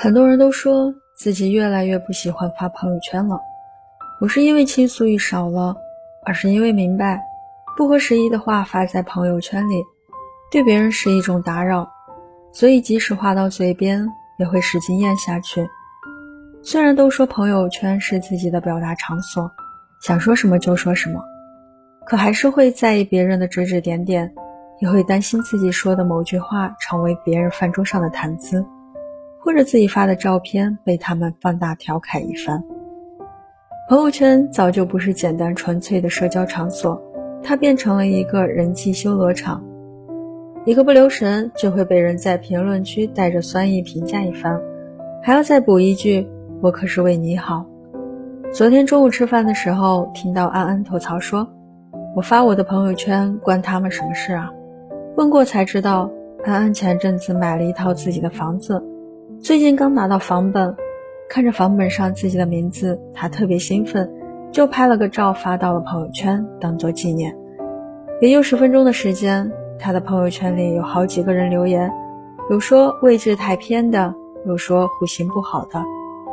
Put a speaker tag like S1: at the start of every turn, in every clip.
S1: 很多人都说自己越来越不喜欢发朋友圈了，不是因为倾诉欲少了，而是因为明白不合时宜的话发在朋友圈里，对别人是一种打扰，所以即使话到嘴边，也会使劲咽下去。虽然都说朋友圈是自己的表达场所，想说什么就说什么，可还是会在意别人的指指点点，也会担心自己说的某句话成为别人饭桌上的谈资。或者自己发的照片被他们放大调侃一番。朋友圈早就不是简单纯粹的社交场所，它变成了一个人气修罗场。一个不留神就会被人在评论区带着酸意评价一番，还要再补一句“我可是为你好”。昨天中午吃饭的时候，听到安安吐槽说：“我发我的朋友圈关他们什么事啊？”问过才知道，安安前阵子买了一套自己的房子。最近刚拿到房本，看着房本上自己的名字，他特别兴奋，就拍了个照发到了朋友圈，当做纪念。也就十分钟的时间，他的朋友圈里有好几个人留言，有说位置太偏的，有说户型不好的，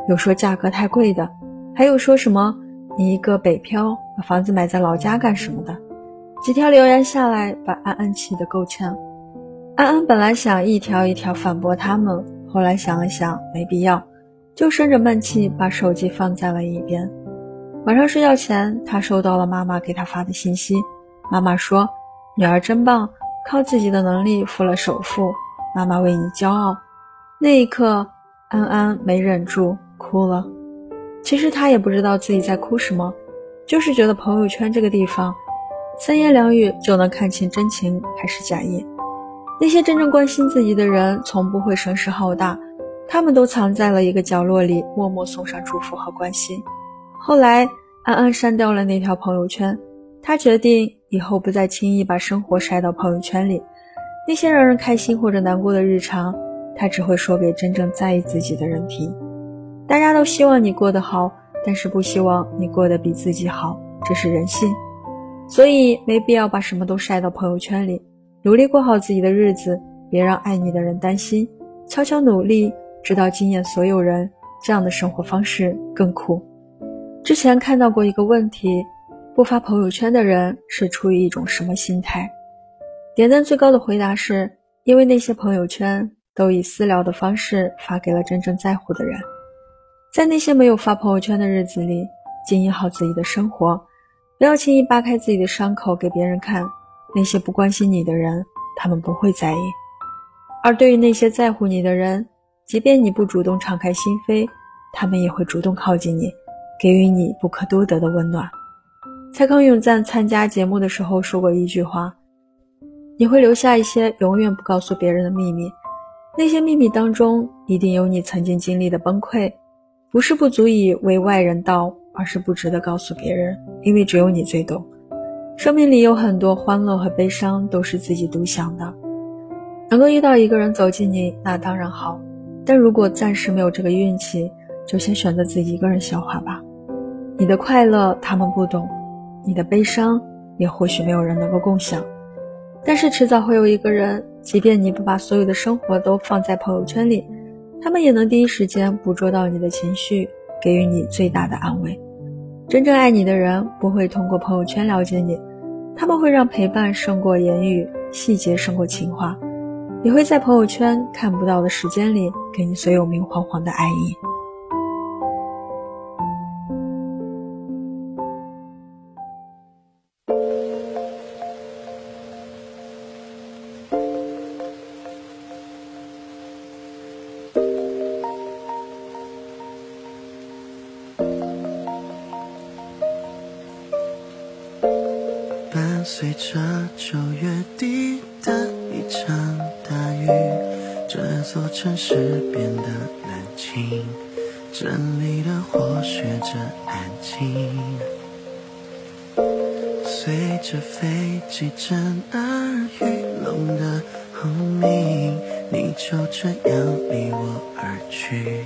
S1: 有说价格太贵的，还有说什么你一个北漂，把房子买在老家干什么的？几条留言下来，把安安气得够呛。安安本来想一条一条反驳他们。后来想了想，没必要，就生着闷气把手机放在了一边。晚上睡觉前，他收到了妈妈给他发的信息。妈妈说：“女儿真棒，靠自己的能力付了首付，妈妈为你骄傲。”那一刻，安安没忍住哭了。其实他也不知道自己在哭什么，就是觉得朋友圈这个地方，三言两语就能看清真情还是假意。那些真正关心自己的人，从不会声势浩大，他们都藏在了一个角落里，默默送上祝福和关心。后来，安安删掉了那条朋友圈，他决定以后不再轻易把生活晒到朋友圈里。那些让人开心或者难过的日常，他只会说给真正在意自己的人听。大家都希望你过得好，但是不希望你过得比自己好，这是人性，所以没必要把什么都晒到朋友圈里。努力过好自己的日子，别让爱你的人担心。悄悄努力，直到惊艳所有人，这样的生活方式更酷。之前看到过一个问题：不发朋友圈的人是出于一种什么心态？点赞最高的回答是：因为那些朋友圈都以私聊的方式发给了真正在乎的人。在那些没有发朋友圈的日子里，经营好自己的生活，不要轻易扒开自己的伤口给别人看。那些不关心你的人，他们不会在意；而对于那些在乎你的人，即便你不主动敞开心扉，他们也会主动靠近你，给予你不可多得的温暖。蔡康永在参加节目的时候说过一句话：“你会留下一些永远不告诉别人的秘密，那些秘密当中一定有你曾经经历的崩溃，不是不足以为外人道，而是不值得告诉别人，因为只有你最懂。”生命里有很多欢乐和悲伤，都是自己独享的。能够遇到一个人走进你，那当然好。但如果暂时没有这个运气，就先选择自己一个人消化吧。你的快乐他们不懂，你的悲伤也或许没有人能够共享。但是迟早会有一个人，即便你不把所有的生活都放在朋友圈里，他们也能第一时间捕捉到你的情绪，给予你最大的安慰。真正爱你的人不会通过朋友圈了解你，他们会让陪伴胜过言语，细节胜过情话，也会在朋友圈看不到的时间里给你所有明晃晃的爱意。
S2: 随着九月底的一场大雨，这座城市变得冷清，镇里的火学着安静。随着飞机震耳欲聋的轰鸣，你就这样离我而去，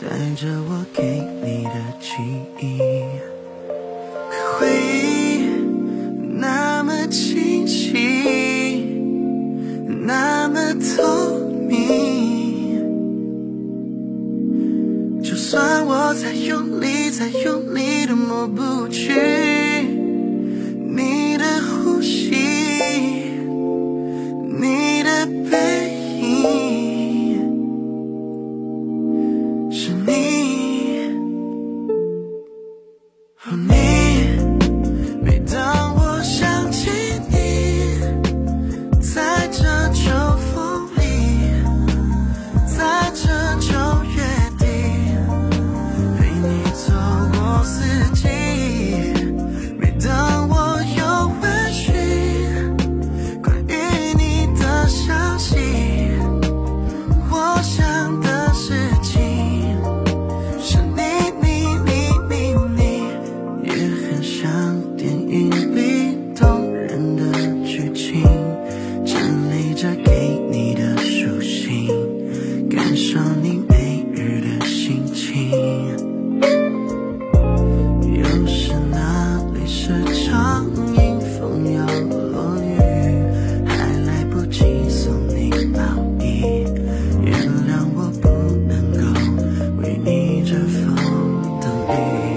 S2: 带着我给你的记忆。回忆。你那么透明。就算我再用力再用力都抹不去。be.